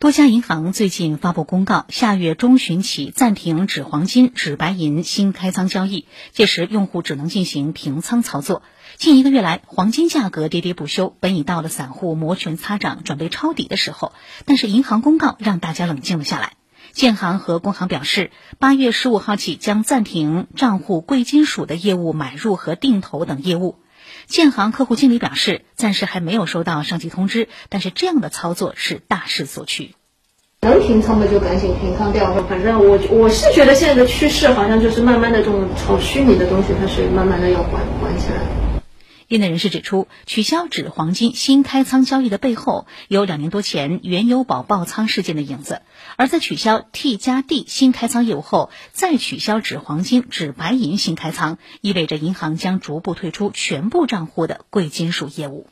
多家银行最近发布公告，下月中旬起暂停纸黄金、纸白银新开仓交易，届时用户只能进行平仓操作。近一个月来，黄金价格跌跌不休，本已到了散户摩拳擦掌、准备抄底的时候，但是银行公告让大家冷静了下来。建行和工行表示，八月十五号起将暂停账户贵金属的业务买入和定投等业务。建行客户经理表示，暂时还没有收到上级通知，但是这样的操作是大势所趋。能平仓的就赶紧平仓掉。反正我我是觉得现在的趋势好像就是慢慢的这种炒虚拟的东西，它是慢慢的要管管起来。业内人士指出，取消纸黄金新开仓交易的背后，有两年多前原油宝爆仓事件的影子。而在取消 T 加 D 新开仓业务后，再取消纸黄金、纸白银新开仓，意味着银行将逐步退出全部账户的贵金属业务。